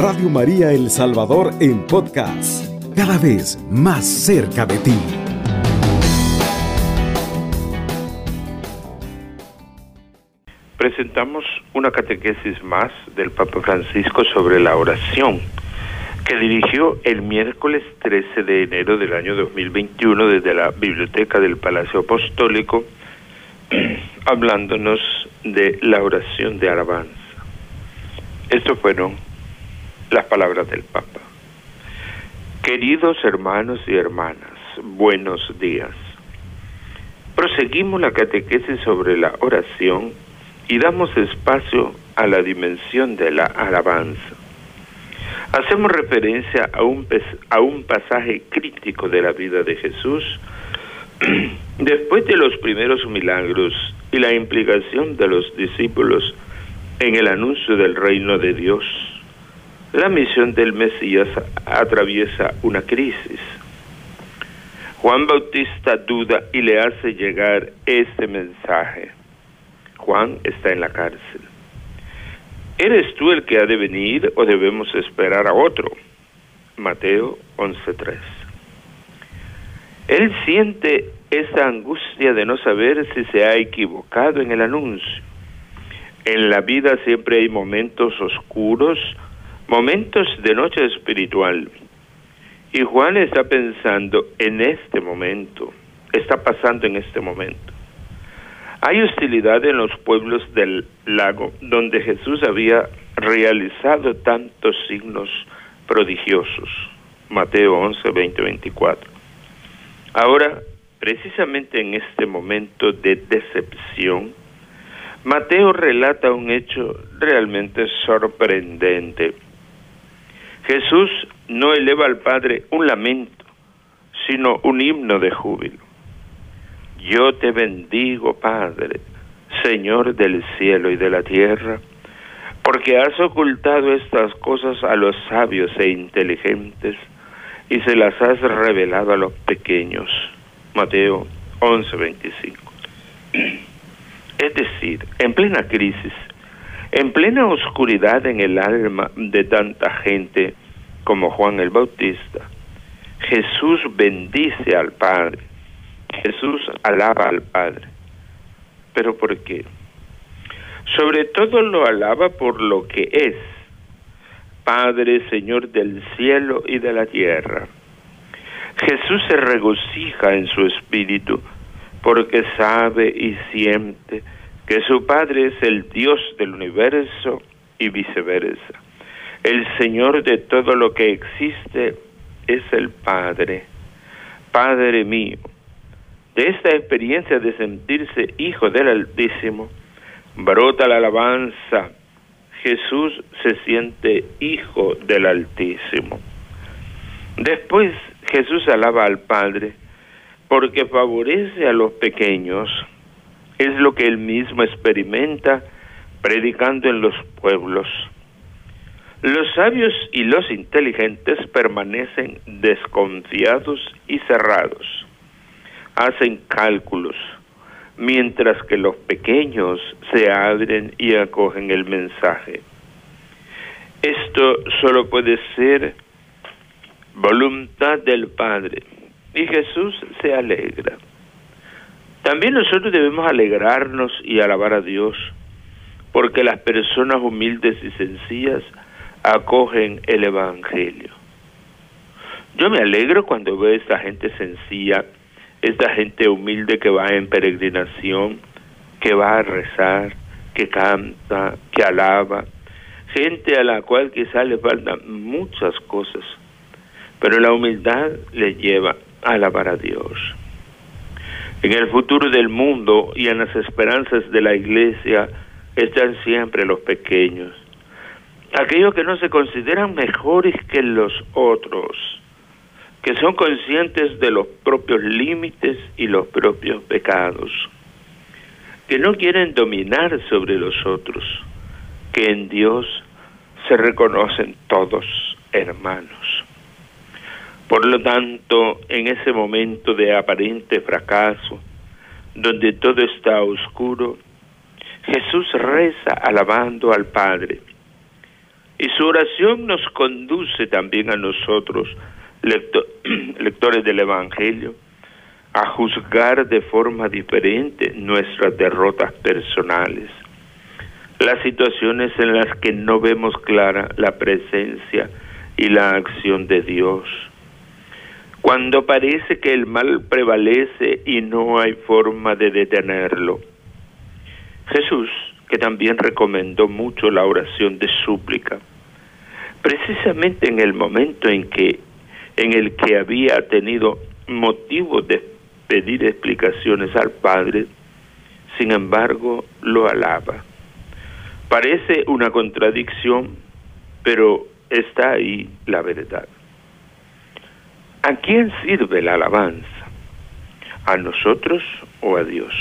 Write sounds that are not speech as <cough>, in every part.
Radio María El Salvador en podcast, cada vez más cerca de ti. Presentamos una catequesis más del Papa Francisco sobre la oración que dirigió el miércoles 13 de enero del año 2021 desde la Biblioteca del Palacio Apostólico, <clears throat> hablándonos de la oración de alabanza. Estas fueron las palabras del Papa. Queridos hermanos y hermanas, buenos días. Proseguimos la catequesis sobre la oración y damos espacio a la dimensión de la alabanza. Hacemos referencia a un, a un pasaje crítico de la vida de Jesús <clears throat> después de los primeros milagros y la implicación de los discípulos en el anuncio del reino de Dios. La misión del Mesías atraviesa una crisis. Juan Bautista duda y le hace llegar este mensaje. Juan está en la cárcel. ¿Eres tú el que ha de venir o debemos esperar a otro? Mateo 11:3. Él siente esa angustia de no saber si se ha equivocado en el anuncio. En la vida siempre hay momentos oscuros, momentos de noche espiritual. Y Juan está pensando en este momento, está pasando en este momento. Hay hostilidad en los pueblos del lago donde Jesús había realizado tantos signos prodigiosos. Mateo 11, 20, 24. Ahora, precisamente en este momento de decepción, Mateo relata un hecho realmente sorprendente. Jesús no eleva al Padre un lamento, sino un himno de júbilo. Yo te bendigo, Padre, Señor del cielo y de la tierra, porque has ocultado estas cosas a los sabios e inteligentes y se las has revelado a los pequeños. Mateo 11:25. Es decir, en plena crisis, en plena oscuridad en el alma de tanta gente como Juan el Bautista, Jesús bendice al Padre, Jesús alaba al Padre. ¿Pero por qué? Sobre todo lo alaba por lo que es, Padre, Señor del cielo y de la tierra. Jesús se regocija en su espíritu porque sabe y siente que su Padre es el Dios del universo y viceversa. El Señor de todo lo que existe es el Padre, Padre mío. De esta experiencia de sentirse hijo del Altísimo, brota la alabanza. Jesús se siente hijo del Altísimo. Después Jesús alaba al Padre porque favorece a los pequeños. Es lo que él mismo experimenta predicando en los pueblos. Los sabios y los inteligentes permanecen desconfiados y cerrados. Hacen cálculos, mientras que los pequeños se abren y acogen el mensaje. Esto solo puede ser voluntad del Padre. Y Jesús se alegra. También nosotros debemos alegrarnos y alabar a Dios, porque las personas humildes y sencillas acogen el Evangelio. Yo me alegro cuando veo a esta gente sencilla, esta gente humilde que va en peregrinación, que va a rezar, que canta, que alaba, gente a la cual quizá le faltan muchas cosas, pero la humildad le lleva a alabar a Dios. En el futuro del mundo y en las esperanzas de la iglesia están siempre los pequeños, aquellos que no se consideran mejores que los otros, que son conscientes de los propios límites y los propios pecados, que no quieren dominar sobre los otros, que en Dios se reconocen todos hermanos. Por lo tanto, en ese momento de aparente fracaso, donde todo está oscuro, Jesús reza alabando al Padre. Y su oración nos conduce también a nosotros, <clears throat> lectores del Evangelio, a juzgar de forma diferente nuestras derrotas personales, las situaciones en las que no vemos clara la presencia y la acción de Dios, cuando parece que el mal prevalece y no hay forma de detenerlo. Jesús, que también recomendó mucho la oración de súplica, precisamente en el momento en que en el que había tenido motivo de pedir explicaciones al Padre, sin embargo lo alaba. Parece una contradicción, pero está ahí la verdad. ¿A quién sirve la alabanza? ¿A nosotros o a Dios?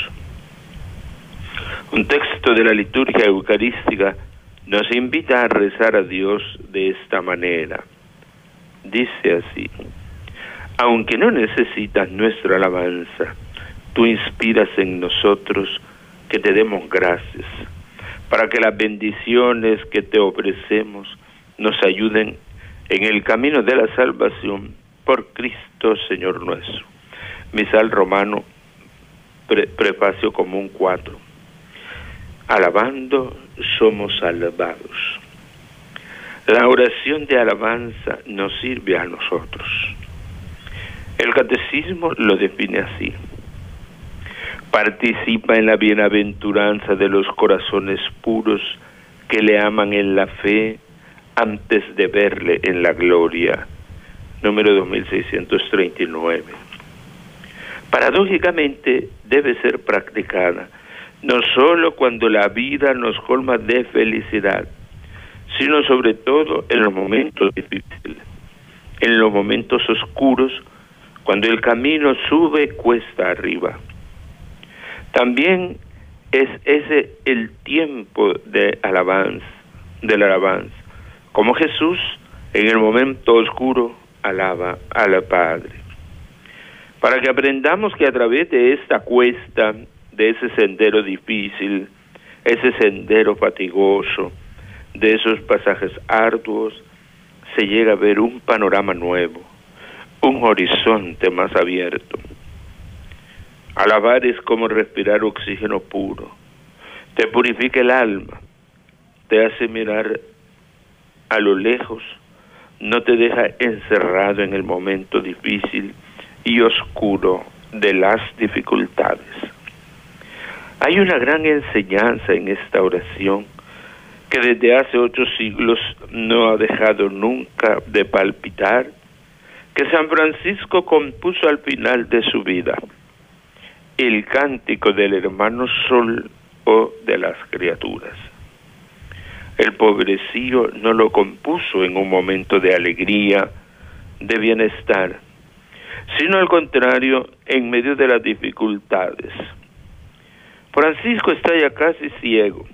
Un texto de la liturgia eucarística nos invita a rezar a Dios de esta manera. Dice así, aunque no necesitas nuestra alabanza, tú inspiras en nosotros que te demos gracias, para que las bendiciones que te ofrecemos nos ayuden en el camino de la salvación por Cristo Señor nuestro. Misal Romano, prefacio común 4. Alabando somos salvados. La oración de alabanza nos sirve a nosotros. El catecismo lo define así. Participa en la bienaventuranza de los corazones puros que le aman en la fe antes de verle en la gloria número 2639. Paradójicamente debe ser practicada no solo cuando la vida nos colma de felicidad, sino sobre todo en los momentos difíciles, en los momentos oscuros, cuando el camino sube cuesta arriba. También es ese el tiempo de alabanza, de la alabanza, como Jesús en el momento oscuro alaba al Padre. Para que aprendamos que a través de esta cuesta, de ese sendero difícil, ese sendero fatigoso, de esos pasajes arduos, se llega a ver un panorama nuevo, un horizonte más abierto. Alabar es como respirar oxígeno puro, te purifica el alma, te hace mirar a lo lejos no te deja encerrado en el momento difícil y oscuro de las dificultades. Hay una gran enseñanza en esta oración que desde hace ocho siglos no ha dejado nunca de palpitar, que San Francisco compuso al final de su vida, el cántico del hermano sol o de las criaturas. El pobrecillo no lo compuso en un momento de alegría, de bienestar, sino al contrario, en medio de las dificultades. Francisco está ya casi ciego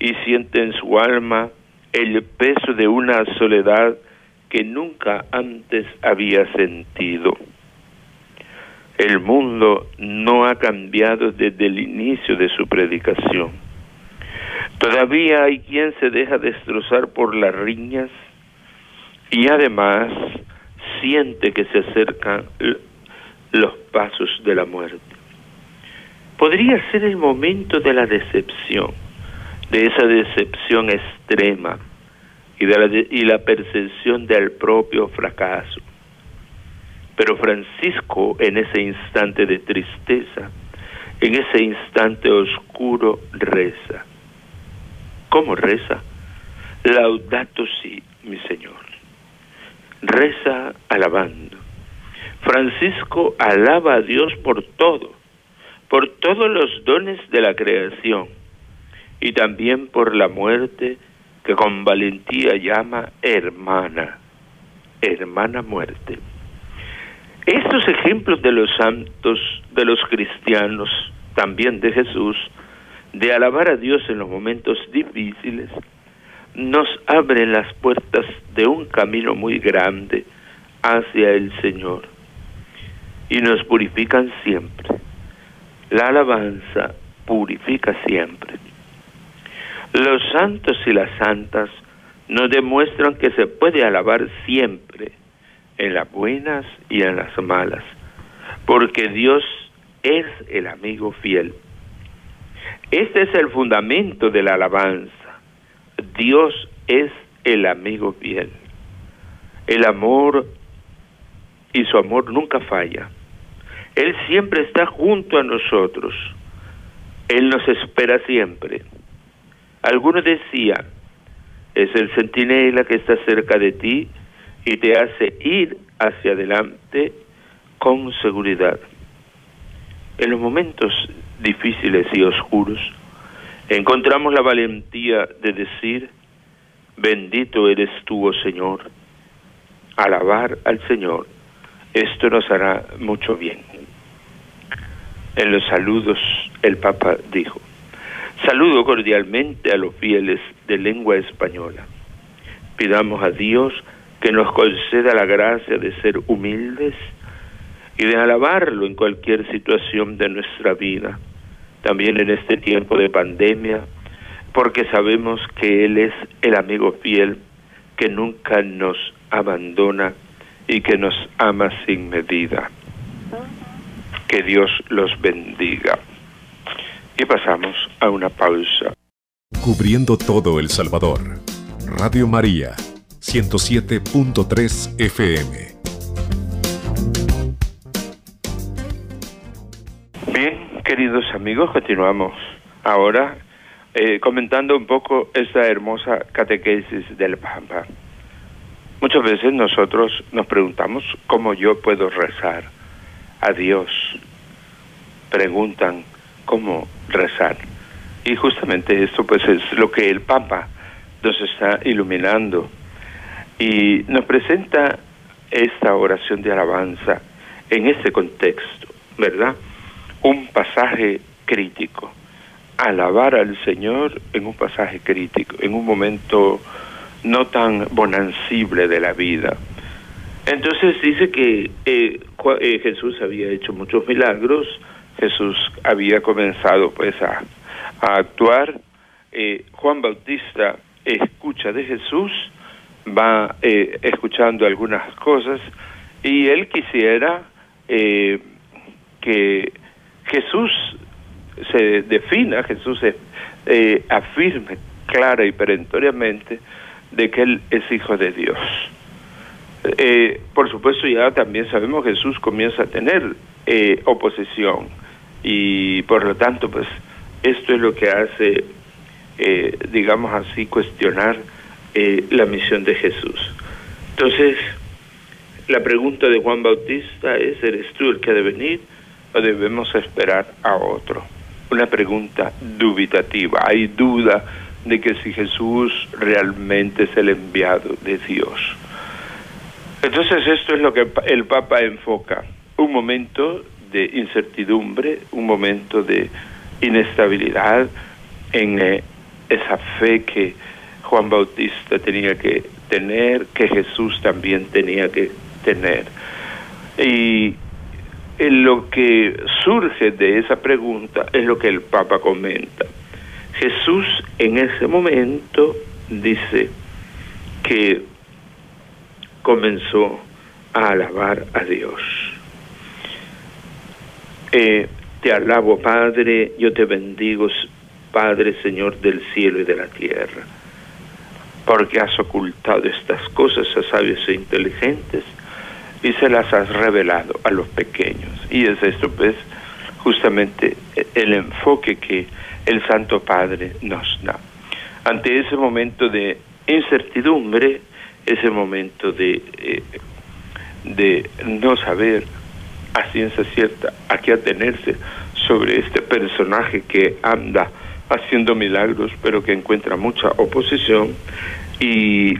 y siente en su alma el peso de una soledad que nunca antes había sentido. El mundo no ha cambiado desde el inicio de su predicación Todavía hay quien se deja destrozar por las riñas y además siente que se acercan los pasos de la muerte. Podría ser el momento de la decepción, de esa decepción extrema y, de la, y la percepción del propio fracaso. Pero Francisco en ese instante de tristeza, en ese instante oscuro, reza ¿Cómo reza? Laudato si, mi Señor. Reza alabando. Francisco alaba a Dios por todo, por todos los dones de la creación y también por la muerte que con valentía llama hermana, hermana muerte. Estos ejemplos de los santos, de los cristianos, también de Jesús, de alabar a Dios en los momentos difíciles, nos abren las puertas de un camino muy grande hacia el Señor y nos purifican siempre. La alabanza purifica siempre. Los santos y las santas nos demuestran que se puede alabar siempre, en las buenas y en las malas, porque Dios es el amigo fiel. Este es el fundamento de la alabanza. Dios es el amigo fiel. El amor y su amor nunca falla. Él siempre está junto a nosotros. Él nos espera siempre. Algunos decían, es el centinela que está cerca de ti y te hace ir hacia adelante con seguridad. En los momentos difíciles y oscuros, encontramos la valentía de decir, bendito eres tú, oh Señor, alabar al Señor, esto nos hará mucho bien. En los saludos el Papa dijo, saludo cordialmente a los fieles de lengua española. Pidamos a Dios que nos conceda la gracia de ser humildes y de alabarlo en cualquier situación de nuestra vida, también en este tiempo de pandemia, porque sabemos que Él es el amigo fiel que nunca nos abandona y que nos ama sin medida. Que Dios los bendiga. Y pasamos a una pausa. Cubriendo todo El Salvador. Radio María, 107.3 FM. Bien, queridos amigos, continuamos ahora eh, comentando un poco esta hermosa catequesis del Papa. Muchas veces nosotros nos preguntamos cómo yo puedo rezar a Dios. Preguntan cómo rezar. Y justamente esto pues es lo que el Papa nos está iluminando y nos presenta esta oración de alabanza en este contexto, ¿verdad? Un pasaje crítico. Alabar al Señor en un pasaje crítico, en un momento no tan bonancible de la vida. Entonces dice que eh, eh, Jesús había hecho muchos milagros, Jesús había comenzado pues a, actuar, eh, Juan Bautista escucha de Jesús, va escuchando algunas cosas y él quisiera que Jesús se defina, Jesús se afirme clara y perentoriamente de que Él es hijo de Dios. Eh, por supuesto, ya también sabemos que Jesús comienza a tener eh, oposición y por lo tanto, pues esto es lo que hace, eh, digamos así, cuestionar la misión de Jesús. Entonces, la pregunta de Juan Bautista es, ¿eres tú el que ha de venir o debemos esperar a otro? Una pregunta dubitativa, hay duda de que si Jesús realmente es el enviado de Dios. Entonces esto es lo que el Papa enfoca, un momento de incertidumbre, un momento de inestabilidad en eh, esa fe que Juan Bautista tenía que tener, que Jesús también tenía que tener. Y lo que surge de esa pregunta es lo que el Papa comenta. Jesús en ese momento dice que comenzó a alabar a Dios. Eh, te alabo, Padre, yo te bendigo, Padre, Señor del cielo y de la tierra, porque has ocultado estas cosas a sabios e inteligentes y se las has revelado a los pequeños. Y es esto, pues, justamente el enfoque que el Santo Padre nos da. Ante ese momento de incertidumbre, ese momento de, eh, de no saber a ciencia cierta a qué atenerse sobre este personaje que anda haciendo milagros, pero que encuentra mucha oposición y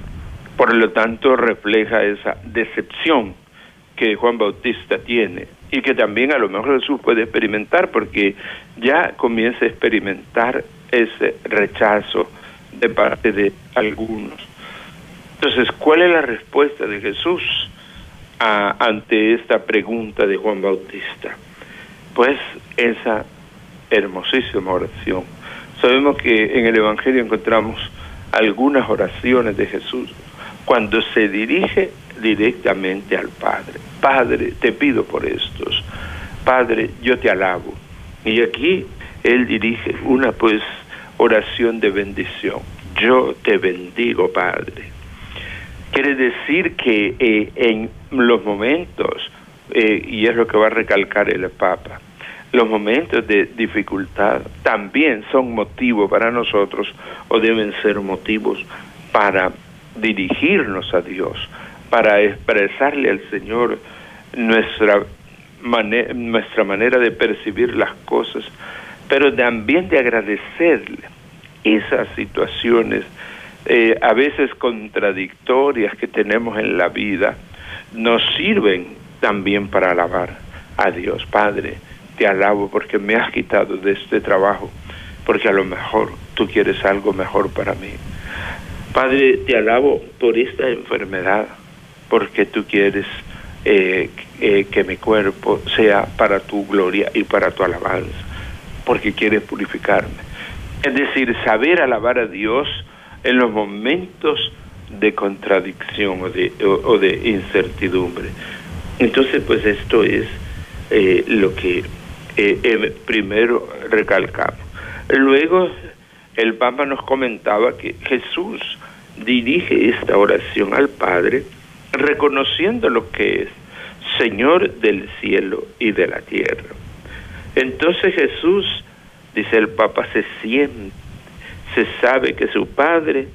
por lo tanto refleja esa decepción que Juan Bautista tiene y que también a lo mejor Jesús puede experimentar porque ya comienza a experimentar ese rechazo de parte de algunos. Entonces, ¿cuál es la respuesta de Jesús ante esta pregunta de Juan Bautista? Pues esa hermosísima oración. Sabemos que en el Evangelio encontramos algunas oraciones de Jesús cuando se dirige directamente al Padre. Padre, te pido por estos. Padre, yo te alabo. Y aquí él dirige una pues oración de bendición. Yo te bendigo, Padre. Quiere decir que eh, en los momentos, eh, y es lo que va a recalcar el Papa, los momentos de dificultad también son motivos para nosotros o deben ser motivos para dirigirnos a Dios, para expresarle al Señor nuestra, nuestra manera de percibir las cosas, pero también de agradecerle esas situaciones eh, a veces contradictorias que tenemos en la vida, nos sirven también para alabar a Dios. Padre, te alabo porque me has quitado de este trabajo, porque a lo mejor tú quieres algo mejor para mí. Padre, te alabo por esta enfermedad, porque tú quieres eh, eh, que mi cuerpo sea para tu gloria y para tu alabanza, porque quieres purificarme. Es decir, saber alabar a Dios en los momentos de contradicción o de, incertidumbre. Entonces, pues esto es eh, lo que primero recalcamos. Luego, el Papa nos comentaba que Jesús dirige esta oración al Padre reconociendo lo que es Señor del cielo y de la tierra. Entonces Jesús, dice el Papa, se siente, se sabe que su Padre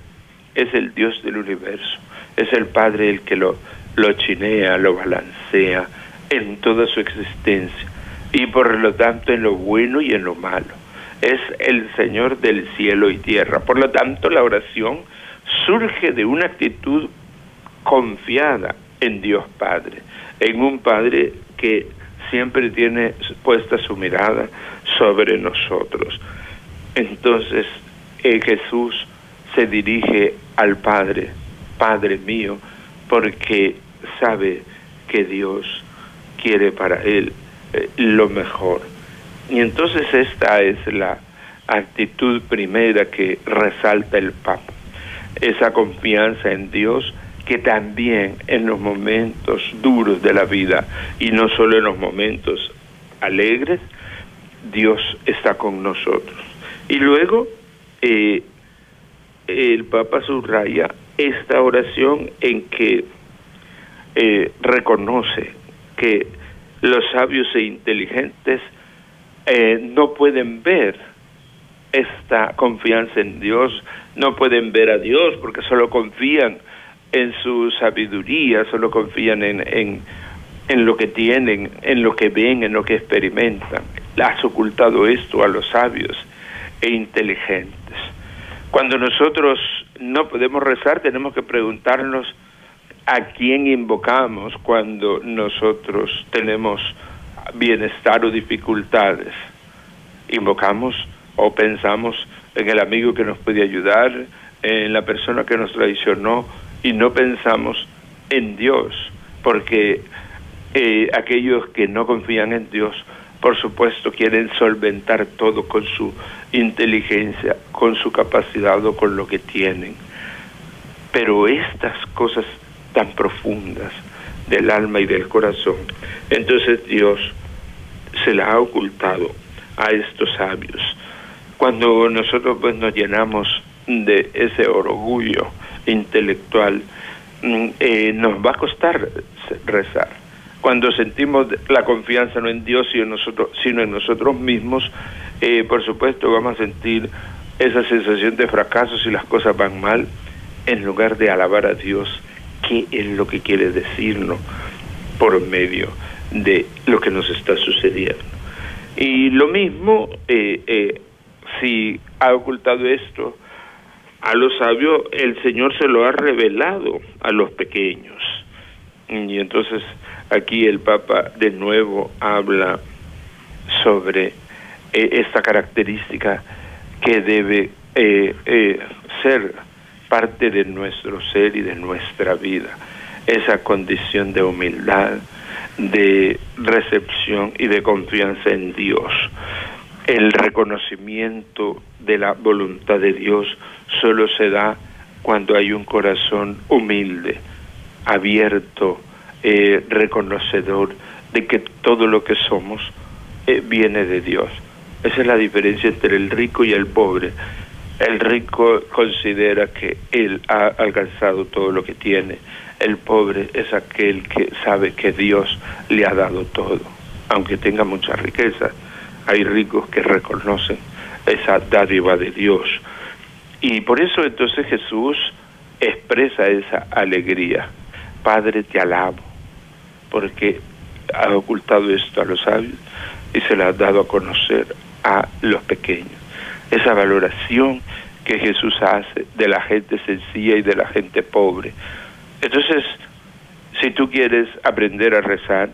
es el Dios del universo, es el Padre el que lo, lo chinea, lo balancea en toda su existencia y por lo tanto en lo bueno y en lo malo. Es el Señor del cielo y tierra. Por lo tanto, la oración surge de una actitud confiada en Dios Padre, en un Padre que siempre tiene puesta su mirada sobre nosotros. Entonces eh, Jesús se dirige al Padre, Padre mío, porque sabe que Dios quiere para él eh, lo mejor. Y entonces esta es la actitud primera que resalta el Papa esa confianza en Dios que también en los momentos duros de la vida y no solo en los momentos alegres, Dios está con nosotros. Y luego eh, el Papa subraya esta oración en que eh, reconoce que los sabios e inteligentes eh, no pueden ver esta confianza en Dios, no pueden ver a Dios porque solo confían en su sabiduría, solo confían en, en, lo que tienen, en lo que ven, en lo que experimentan. Has ocultado esto a los sabios e inteligentes. Cuando nosotros no podemos rezar, tenemos que preguntarnos a quién invocamos cuando nosotros tenemos bienestar o dificultades. Invocamos o pensamos en el amigo que nos puede ayudar, en la persona que nos traicionó y no pensamos en Dios, porque eh, aquellos que no confían en Dios, por supuesto, quieren solventar todo con su inteligencia, con su capacidad o con lo que tienen. Pero estas cosas tan profundas del alma y del corazón, entonces Dios se la ha ocultado a estos sabios cuando nosotros pues nos llenamos de ese orgullo intelectual, mm, eh, nos va a costar rezar. Cuando sentimos la confianza no en Dios sino en nosotros, sino en nosotros mismos, eh, por supuesto vamos a sentir esa sensación de fracaso si las cosas van mal, en lugar de alabar a Dios, qué es lo que quiere decirnos por medio de lo que nos está sucediendo. Y lo mismo eh, si ha ocultado esto a los sabios, el Señor se lo ha revelado a los pequeños. Y entonces aquí el Papa de nuevo habla sobre eh, esta característica que debe eh, eh, ser parte de nuestro ser y de nuestra vida, esa condición de humildad, de recepción y de confianza en Dios el reconocimiento de la voluntad de Dios solo se da cuando hay un corazón humilde, abierto, eh, reconocedor de que todo lo que somos eh, viene de Dios. Esa es la diferencia entre el rico y el pobre. El rico considera que él ha alcanzado todo lo que tiene. El pobre es aquel que sabe que Dios le ha dado todo, aunque tenga mucha riqueza. Hay ricos que reconocen esa dádiva de Dios. Y por eso entonces Jesús expresa esa alegría. Padre, te alabo, porque ha ocultado esto a los sabios y se lo ha dado a conocer a los pequeños. Esa valoración que Jesús hace de la gente sencilla y de la gente pobre. Entonces, si tú quieres aprender a rezar,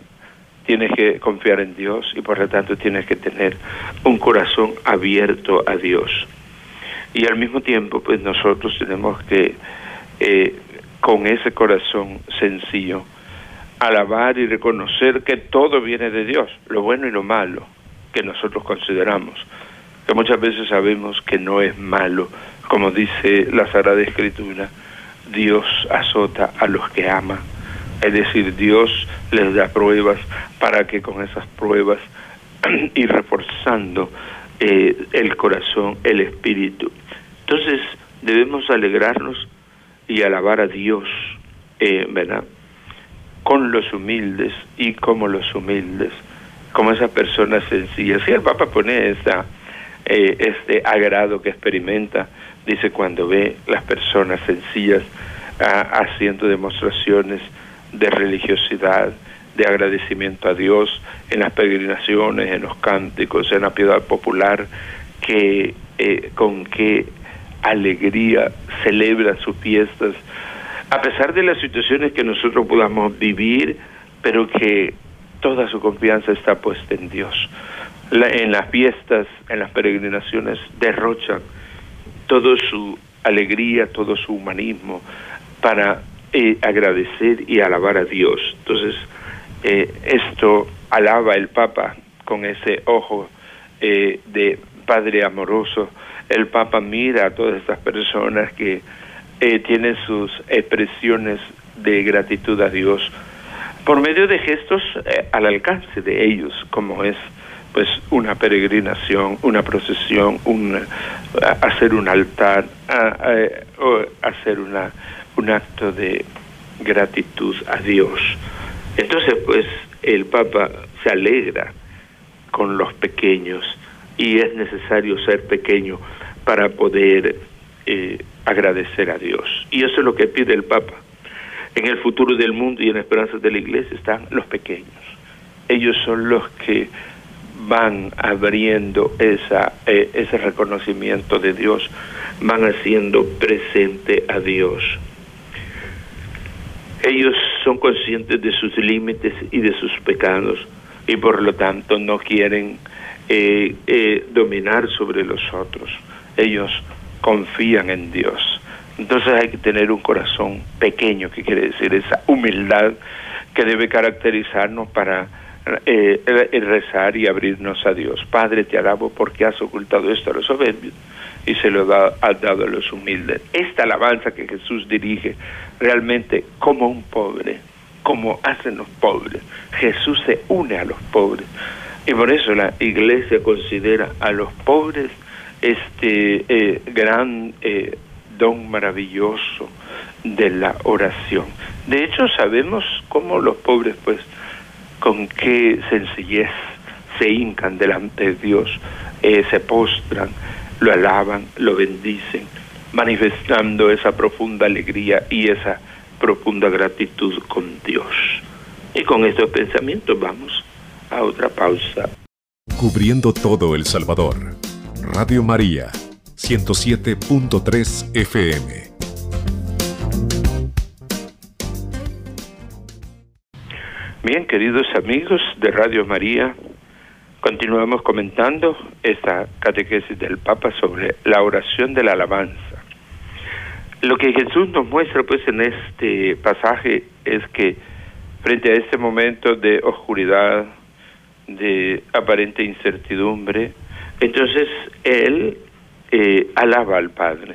tienes que confiar en Dios y por lo tanto tienes que tener un corazón abierto a Dios. Y al mismo tiempo, pues nosotros tenemos que, eh, con ese corazón sencillo, alabar y reconocer que todo viene de Dios, lo bueno y lo malo que nosotros consideramos, que muchas veces sabemos que no es malo, como dice la Sagrada Escritura, Dios azota a los que ama, es decir, Dios les da pruebas para que con esas pruebas <clears throat> y reforzando eh, el corazón, el espíritu. Entonces debemos alegrarnos y alabar a Dios, eh, ¿verdad? Con los humildes y como los humildes, como esas personas sencillas. Y el Papa pone eh, este agrado que experimenta, dice cuando ve las personas sencillas ah, haciendo demostraciones de religiosidad, de agradecimiento a Dios en las peregrinaciones, en los cánticos, en la piedad popular, que eh, con qué alegría celebra sus fiestas, a pesar de las situaciones que nosotros podamos vivir, pero que toda su confianza está puesta en Dios. en las fiestas, en las peregrinaciones, derrochan toda su alegría, todo su humanismo para eh, agradecer y alabar a Dios. Entonces, eh, esto alaba el Papa con ese ojo eh, de Padre amoroso. El Papa mira a todas estas personas que tienen sus expresiones de gratitud a Dios por medio de gestos al alcance de ellos, como es pues una peregrinación, una procesión, un, hacer un altar, o hacer una un acto de gratitud a Dios. Entonces, pues el Papa se alegra con los pequeños y es necesario ser pequeño para poder eh, agradecer a Dios. Y eso es lo que pide el Papa. En el futuro del mundo y en la esperanza de la iglesia están los pequeños. Ellos son los que van abriendo esa, eh, ese reconocimiento de Dios, van haciendo presente a Dios ellos son conscientes de sus límites y de sus pecados y por lo tanto no quieren eh, eh, dominar sobre los otros. Ellos confían en Dios. Entonces hay que tener un corazón pequeño, que quiere decir esa humildad que debe caracterizarnos para eh, rezar y abrirnos a Dios. Padre, te alabo porque has ocultado esto a los soberbios y se lo da, ha dado a los humildes. Esta alabanza que Jesús dirige realmente como un pobre, como hacen los pobres. Jesús se une a los pobres. Y por eso la iglesia considera a los pobres este eh, gran eh, don maravilloso de la oración. De hecho, sabemos cómo los pobres, pues, con qué sencillez se hincan delante de Dios, eh, se postran, lo alaban, lo bendicen, manifestando esa profunda alegría y esa profunda gratitud con Dios. Y con estos pensamientos vamos a otra pausa. Cubriendo todo El Salvador. Radio María, 107.3 FM. Bien, queridos amigos de Radio María, Continuamos comentando esta catequesis del Papa sobre la oración de la alabanza. Lo que Jesús nos muestra pues en este pasaje es que frente a este momento de oscuridad, de aparente incertidumbre, entonces Él eh, alaba al Padre.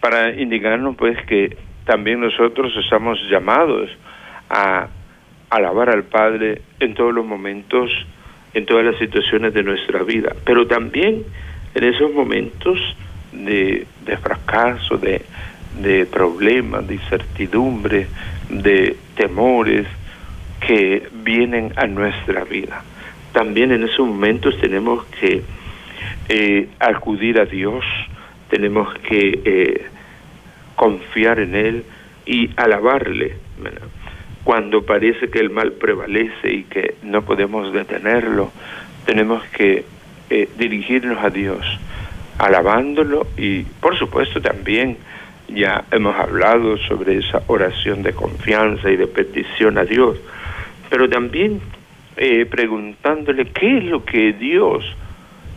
para indicarnos pues que también nosotros estamos llamados a alabar al Padre en todos los momentos, en todas las situaciones de nuestra vida, pero también en esos momentos de, fracaso, de, de problemas, de incertidumbre, de temores que vienen a nuestra vida. También en esos momentos tenemos que eh, acudir a Dios, tenemos que eh, confiar en Él y alabarle. Cuando parece que el mal prevalece y que no podemos detenerlo, tenemos que eh, dirigirnos a Dios, alabándolo y por supuesto también ya hemos hablado sobre esa oración de confianza y de petición a Dios, pero también eh, preguntándole qué es lo que Dios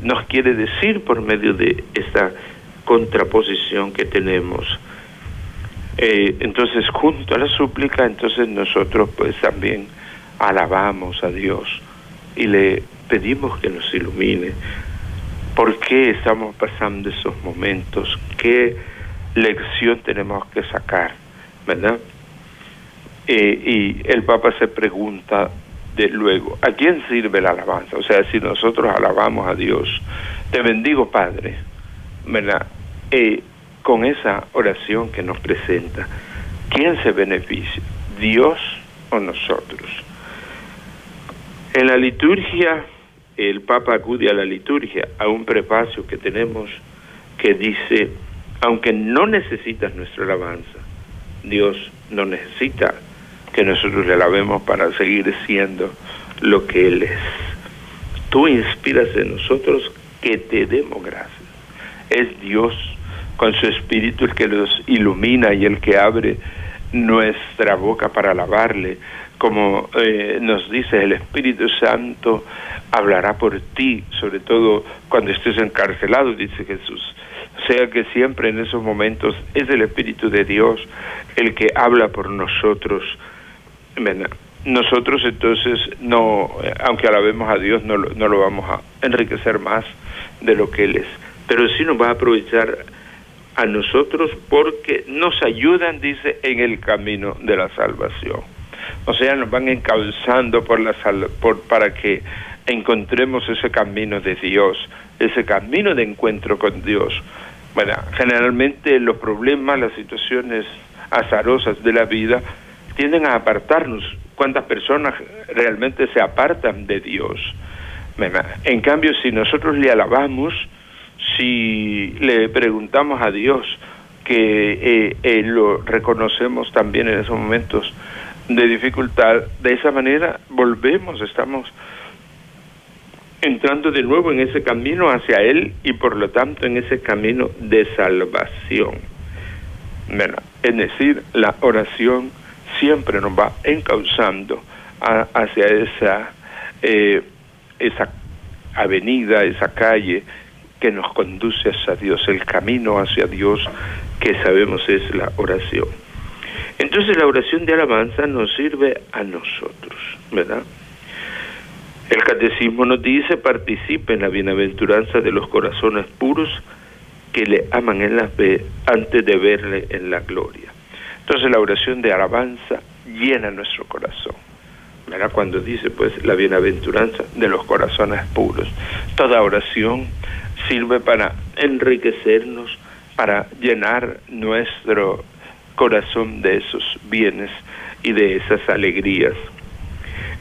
nos quiere decir por medio de esta contraposición que tenemos. Eh, entonces, junto a la súplica, entonces nosotros pues también alabamos a Dios y le pedimos que nos ilumine. ¿Por qué estamos pasando esos momentos? ¿Qué lección tenemos que sacar, ¿verdad? Eh, y el Papa se pregunta de luego, ¿a quién sirve la alabanza? O sea, si nosotros alabamos a Dios, te bendigo Padre, ¿verdad? Eh, con esa oración que nos presenta, ¿quién se beneficia? ¿Dios o nosotros? En la liturgia, el Papa acude a la liturgia, a un prefacio que tenemos que dice, aunque no necesitas nuestra alabanza, Dios no necesita que nosotros le alabemos para seguir siendo lo que Él es. Tú inspiras en nosotros que te demos gracias. Es Dios con su espíritu el que los ilumina y el que abre nuestra boca para alabarle. Como eh, nos dice el Espíritu Santo, hablará por ti, sobre todo cuando estés encarcelado, dice Jesús sea que siempre en esos momentos es el Espíritu de Dios el que habla por nosotros. Nosotros entonces no, aunque alabemos a Dios, no, no lo vamos a enriquecer más de lo que Él es, pero sí nos va a aprovechar a nosotros porque nos ayudan, dice, en el camino de la salvación. O sea, nos van encauzando por la por, para que encontremos ese camino de Dios, ese camino de encuentro con Dios. Bueno, generalmente los problemas, las situaciones azarosas de la vida tienden a apartarnos. ¿Cuántas personas realmente se apartan de Dios? En cambio, si nosotros le alabamos, si le preguntamos a Dios que eh, eh, lo reconocemos también en esos momentos de dificultad, de esa manera volvemos, estamos entrando de nuevo en ese camino hacia Él y por lo tanto en ese camino de salvación. Es decir, la oración siempre nos va encauzando hacia esa, eh, esa avenida, esa calle que nos conduce hacia Dios, el camino hacia Dios que sabemos es la oración. Entonces la oración de alabanza nos sirve a nosotros, ¿verdad? El catecismo nos dice, participe en la bienaventuranza de los corazones puros que le aman en la fe antes de verle en la gloria. Entonces la oración de alabanza llena nuestro corazón. Mira cuando dice pues la bienaventuranza de los corazones puros. Toda oración sirve para enriquecernos, para llenar nuestro corazón de esos bienes y de esas alegrías.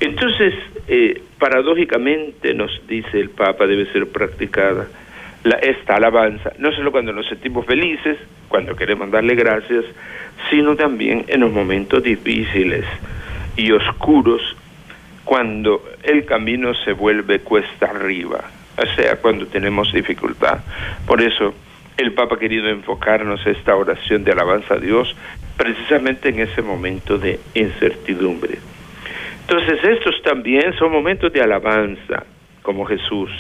Entonces, eh, paradójicamente nos dice el Papa, debe ser practicada esta alabanza, no solo cuando nos sentimos felices, cuando queremos darle gracias, sino también en los momentos difíciles y oscuros, cuando el camino se vuelve cuesta arriba, o sea, cuando tenemos dificultad. Por eso el Papa ha querido enfocarnos esta oración de alabanza a Dios precisamente en ese momento de incertidumbre. Entonces estos también son momentos de alabanza, como Jesús,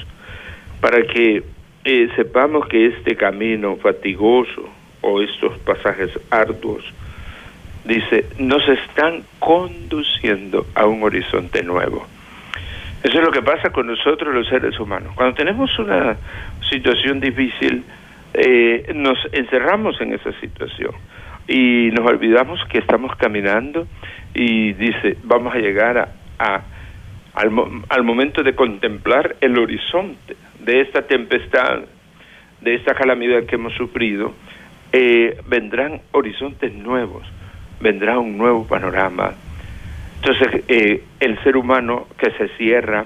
para que eh, sepamos que este camino fatigoso o estos pasajes arduos, dice, nos están conduciendo a un horizonte nuevo. Eso es lo que pasa con nosotros los seres humanos. Cuando tenemos una situación difícil, eh, nos encerramos en esa situación y nos olvidamos que estamos caminando y dice, vamos a llegar a, al, al momento de contemplar el horizonte de esta tempestad, de esta calamidad que hemos sufrido, eh, vendrán horizontes nuevos, vendrá un nuevo panorama. Entonces, eh, el ser humano que se cierra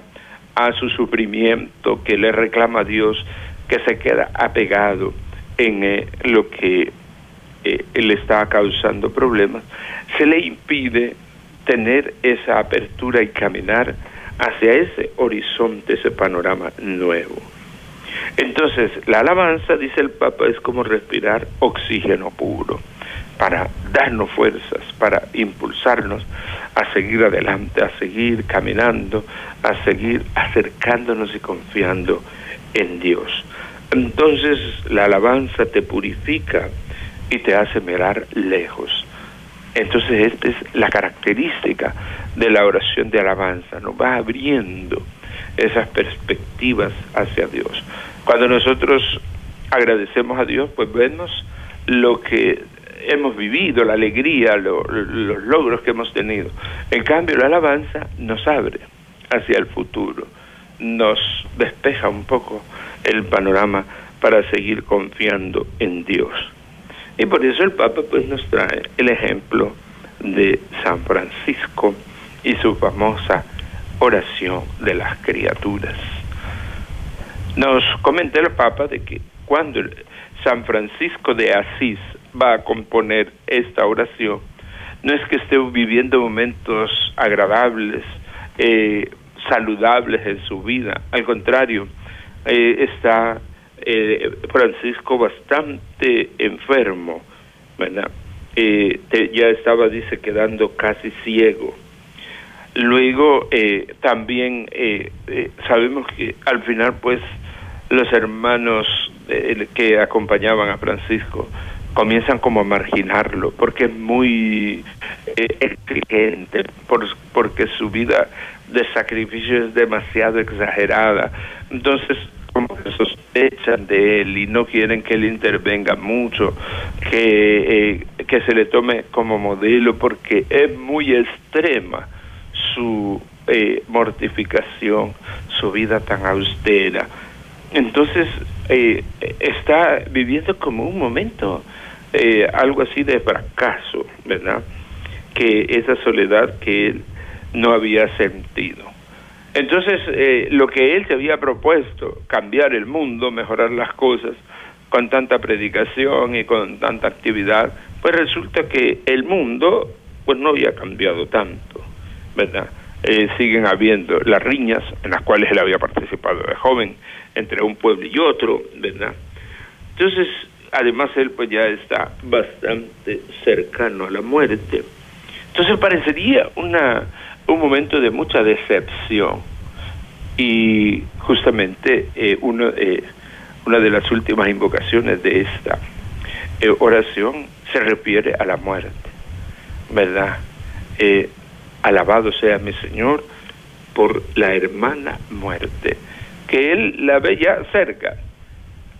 a su sufrimiento, que le reclama a Dios, que se queda apegado en eh, lo que eh, le está causando problemas, se le impide tener esa apertura y caminar hacia ese horizonte, ese panorama nuevo. Entonces, la alabanza, dice el Papa, es como respirar oxígeno puro para darnos fuerzas, para impulsarnos a seguir adelante, a seguir caminando, a seguir acercándonos y confiando en Dios. Entonces la alabanza te purifica y te hace mirar lejos. Entonces esta es la característica de la oración de alabanza, nos va abriendo esas perspectivas hacia Dios. Cuando nosotros agradecemos a Dios, pues vemos lo que hemos vivido, la alegría, los logros que hemos tenido. En cambio, la alabanza nos abre hacia el futuro, nos despeja un poco el panorama para seguir confiando en Dios. Y por eso el Papa pues nos trae el ejemplo de San Francisco y su famosa oración de las criaturas. Nos comenta el Papa de que cuando San Francisco de Asís va a componer esta oración, no es que esté viviendo momentos agradables, eh, saludables en su vida, al contrario, eh, está eh, Francisco bastante enfermo, ¿verdad? ya estaba, dice, quedando casi ciego. Luego, también sabemos que al final, pues, los hermanos que acompañaban a Francisco comienzan como a marginarlo porque es muy eh, exigente, porque su vida de sacrificio es demasiado exagerada. Entonces, como que sospechan de él y no quieren que él intervenga mucho, que, eh, que se le tome como modelo porque es muy extrema su eh, mortificación, su vida tan austera. Entonces, eh, está viviendo como un momento, eh, algo así de fracaso, ¿verdad? Que esa soledad que él no había sentido. Entonces, eh, lo que él se había propuesto, cambiar el mundo, mejorar las cosas, con tanta predicación y con tanta actividad, pues resulta que el mundo pues no había cambiado tanto, ¿verdad? siguen habiendo las riñas en las cuales él había participado de joven, entre un pueblo y otro, ¿verdad? Entonces, además él pues ya está bastante cercano a la muerte. Entonces parecería una, un momento de mucha decepción. Y justamente eh, eh, una de las últimas invocaciones de esta eh, oración se refiere a la muerte, ¿verdad? alabado sea mi Señor por la hermana muerte que él la ve ya cerca.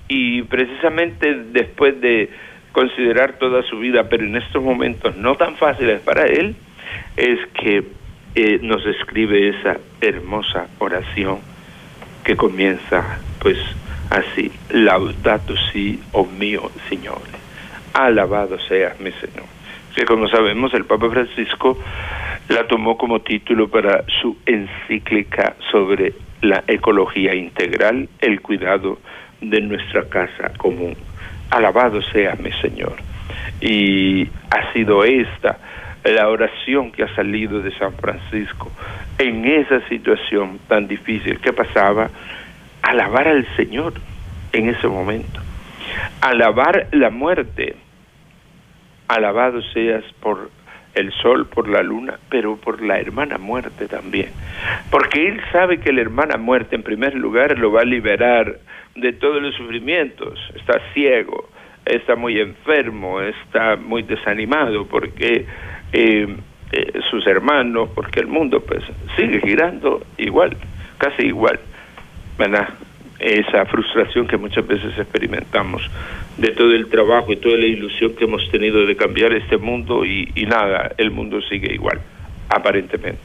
Y precisamente después de considerar toda su vida, pero en estos momentos no tan fáciles para él, es que nos escribe esa hermosa oración que comienza pues así, laudato si, oh mío Señor, alabado sea mi Señor. Que como sabemos el Papa Francisco la tomó como título para su encíclica sobre la ecología integral, el cuidado de nuestra casa común. Alabado sea mi Señor. Y ha sido esta la oración que ha salido de San Francisco en esa situación tan difícil que pasaba, alabar al Señor en ese momento, alabar la muerte, alabado seas por el sol, por la luna, pero por la hermana muerte también. Porque él sabe que la hermana muerte en primer lugar lo va a liberar de todos los sufrimientos. Está ciego, está muy enfermo, está muy desanimado porque eh, eh, sus hermanos, porque el mundo pues sigue girando igual, casi igual, ¿verdad? esa frustración que muchas veces experimentamos de todo el trabajo y toda la ilusión que hemos tenido de cambiar este mundo y, y nada, el mundo sigue igual, aparentemente.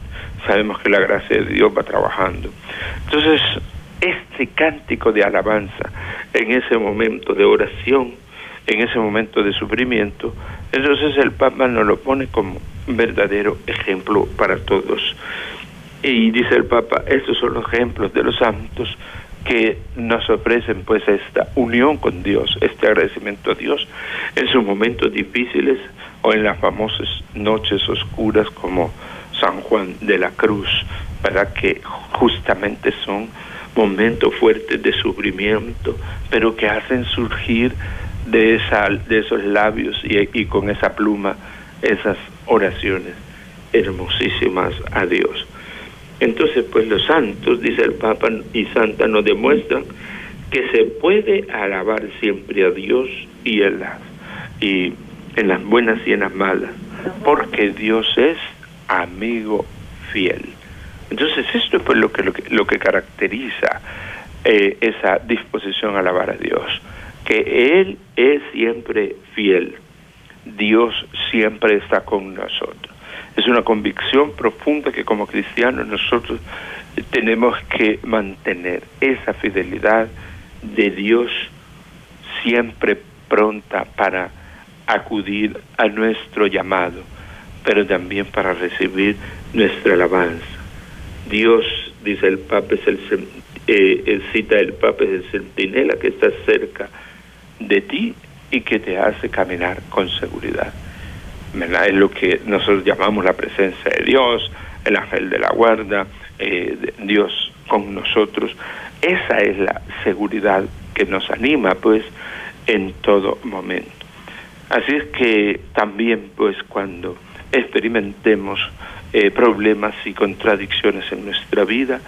Sabemos que la gracia de Dios va trabajando. Entonces, este cántico de alabanza en ese momento de oración, en ese momento de sufrimiento, entonces el Papa nos lo pone como verdadero ejemplo para todos. Y dice el Papa, estos son los ejemplos de los santos que nos ofrecen pues esta unión con Dios, este agradecimiento a Dios en sus momentos difíciles o en las famosas noches oscuras como San Juan de la Cruz, para que justamente son momentos fuertes de sufrimiento, pero que hacen surgir de, esa, de esos labios y, con esa pluma esas oraciones hermosísimas a Dios. Entonces, pues los santos, dice el Papa y Santa, nos demuestran que se puede alabar siempre a Dios y en las, y en las buenas y en las malas, porque Dios es amigo fiel. Entonces, esto es pues lo que, lo que, lo que caracteriza eh, esa disposición a alabar a Dios, que Él es siempre fiel, Dios siempre está con nosotros. Es una convicción profunda que como cristianos nosotros tenemos que mantener esa fidelidad de Dios siempre pronta para acudir a nuestro llamado, pero también para recibir nuestra alabanza. Dios, dice el Papa, es el, eh, cita el Papa, es el centinela que está cerca de ti y que te hace caminar con seguridad. Es lo que nosotros llamamos la presencia de Dios, el ángel de la guarda, eh, Dios con nosotros. Esa es la seguridad que nos anima, pues, en todo momento. Así es que también, pues, cuando experimentemos eh, problemas y contradicciones en nuestra vida,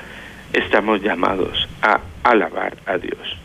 estamos llamados a alabar a Dios.